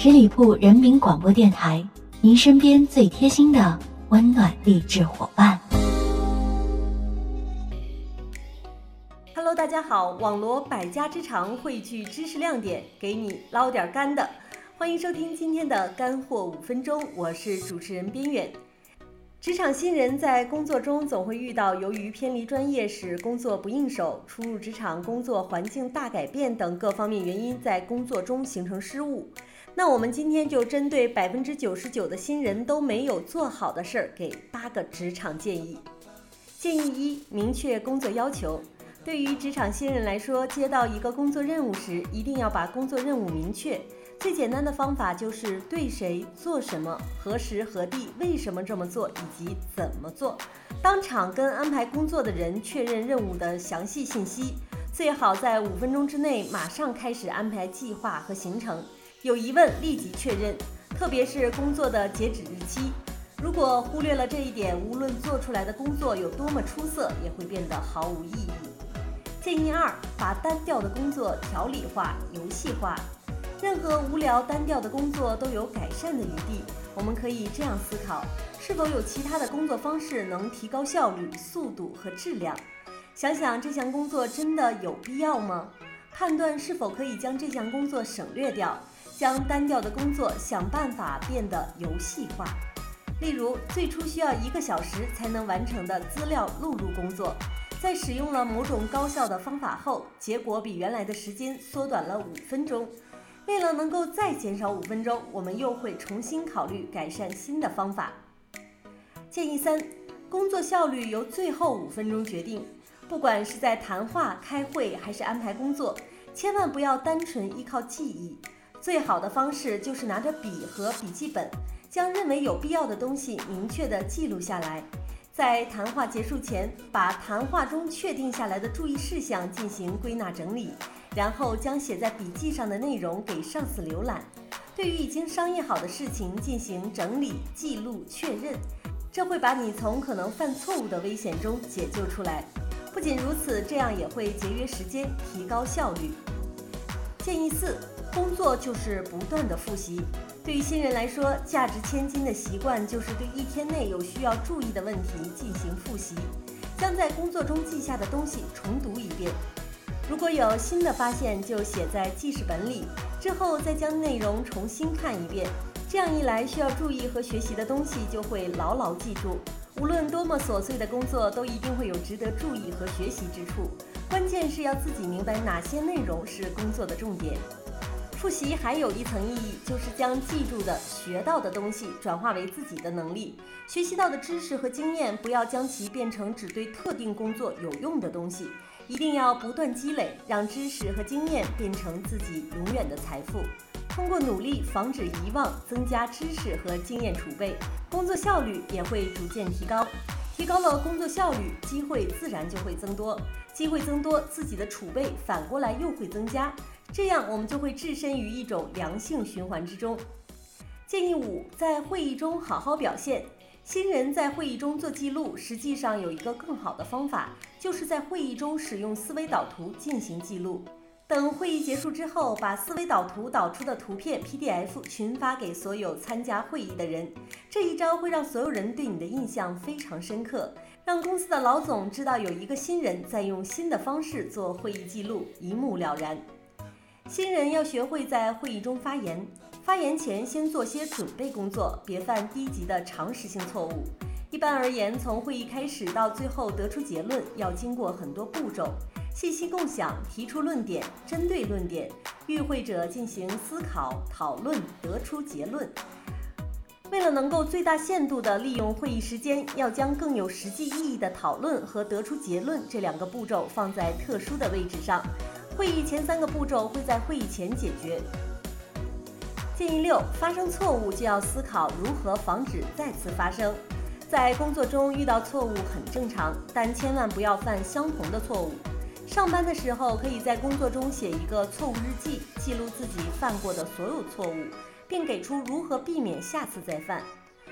十里铺人民广播电台，您身边最贴心的温暖励志伙伴。Hello，大家好，网罗百家之长，汇聚知识亮点，给你捞点干的。欢迎收听今天的干货五分钟，我是主持人边远。职场新人在工作中总会遇到由于偏离专业使工作不应手、初入职场工作环境大改变等各方面原因，在工作中形成失误。那我们今天就针对百分之九十九的新人都没有做好的事儿，给八个职场建议。建议一：明确工作要求。对于职场新人来说，接到一个工作任务时，一定要把工作任务明确。最简单的方法就是对谁做什么、何时何地、为什么这么做以及怎么做，当场跟安排工作的人确认任务的详细信息，最好在五分钟之内马上开始安排计划和行程。有疑问立即确认，特别是工作的截止日期。如果忽略了这一点，无论做出来的工作有多么出色，也会变得毫无意义。建议二：把单调的工作条理化、游戏化。任何无聊单调的工作都有改善的余地。我们可以这样思考：是否有其他的工作方式能提高效率、速度和质量？想想这项工作真的有必要吗？判断是否可以将这项工作省略掉，将单调的工作想办法变得游戏化。例如，最初需要一个小时才能完成的资料录入工作，在使用了某种高效的方法后，结果比原来的时间缩短了五分钟。为了能够再减少五分钟，我们又会重新考虑改善新的方法。建议三：工作效率由最后五分钟决定。不管是在谈话、开会还是安排工作，千万不要单纯依靠记忆。最好的方式就是拿着笔和笔记本，将认为有必要的东西明确地记录下来。在谈话结束前，把谈话中确定下来的注意事项进行归纳整理。然后将写在笔记上的内容给上司浏览，对于已经商议好的事情进行整理、记录、确认，这会把你从可能犯错误的危险中解救出来。不仅如此，这样也会节约时间，提高效率。建议四：工作就是不断的复习。对于新人来说，价值千金的习惯就是对一天内有需要注意的问题进行复习，将在工作中记下的东西重读一遍。如果有新的发现，就写在记事本里，之后再将内容重新看一遍。这样一来，需要注意和学习的东西就会牢牢记住。无论多么琐碎的工作，都一定会有值得注意和学习之处。关键是要自己明白哪些内容是工作的重点。复习还有一层意义，就是将记住的、学到的东西转化为自己的能力。学习到的知识和经验，不要将其变成只对特定工作有用的东西。一定要不断积累，让知识和经验变成自己永远的财富。通过努力防止遗忘，增加知识和经验储备，工作效率也会逐渐提高。提高了工作效率，机会自然就会增多。机会增多，自己的储备反过来又会增加。这样我们就会置身于一种良性循环之中。建议五，在会议中好好表现。新人在会议中做记录，实际上有一个更好的方法，就是在会议中使用思维导图进行记录。等会议结束之后，把思维导图导出的图片 PDF 群发给所有参加会议的人。这一招会让所有人对你的印象非常深刻，让公司的老总知道有一个新人在用新的方式做会议记录，一目了然。新人要学会在会议中发言。发言前先做些准备工作，别犯低级的常识性错误。一般而言，从会议开始到最后得出结论，要经过很多步骤：信息共享、提出论点、针对论点、与会者进行思考讨论、得出结论。为了能够最大限度地利用会议时间，要将更有实际意义的讨论和得出结论这两个步骤放在特殊的位置上。会议前三个步骤会在会议前解决。建议六：发生错误就要思考如何防止再次发生。在工作中遇到错误很正常，但千万不要犯相同的错误。上班的时候可以在工作中写一个错误日记，记录自己犯过的所有错误，并给出如何避免下次再犯。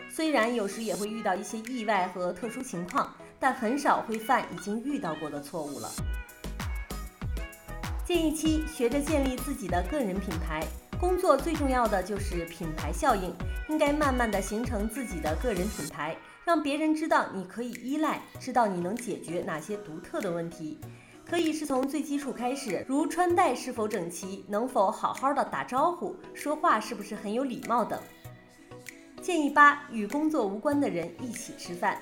虽然有时也会遇到一些意外和特殊情况，但很少会犯已经遇到过的错误了。建议七：学着建立自己的个人品牌。工作最重要的就是品牌效应，应该慢慢的形成自己的个人品牌，让别人知道你可以依赖，知道你能解决哪些独特的问题。可以是从最基础开始，如穿戴是否整齐，能否好好的打招呼，说话是不是很有礼貌等。建议八：与工作无关的人一起吃饭。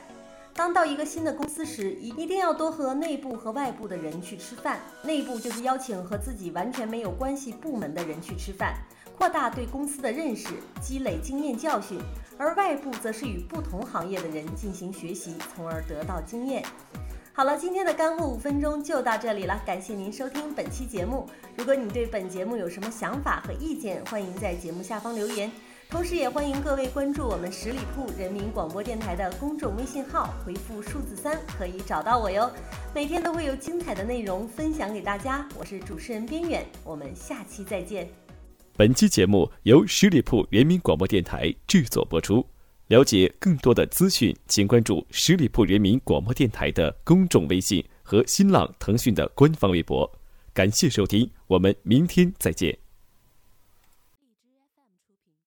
当到一个新的公司时，一一定要多和内部和外部的人去吃饭。内部就是邀请和自己完全没有关系部门的人去吃饭，扩大对公司的认识，积累经验教训；而外部则是与不同行业的人进行学习，从而得到经验。好了，今天的干货五分钟就到这里了，感谢您收听本期节目。如果你对本节目有什么想法和意见，欢迎在节目下方留言。同时，也欢迎各位关注我们十里铺人民广播电台的公众微信号，回复数字三可以找到我哟。每天都会有精彩的内容分享给大家，我是主持人边远，我们下期再见。本期节目由十里铺人民广播电台制作播出。了解更多的资讯，请关注十里铺人民广播电台的公众微信和新浪、腾讯的官方微博。感谢收听，我们明天再见。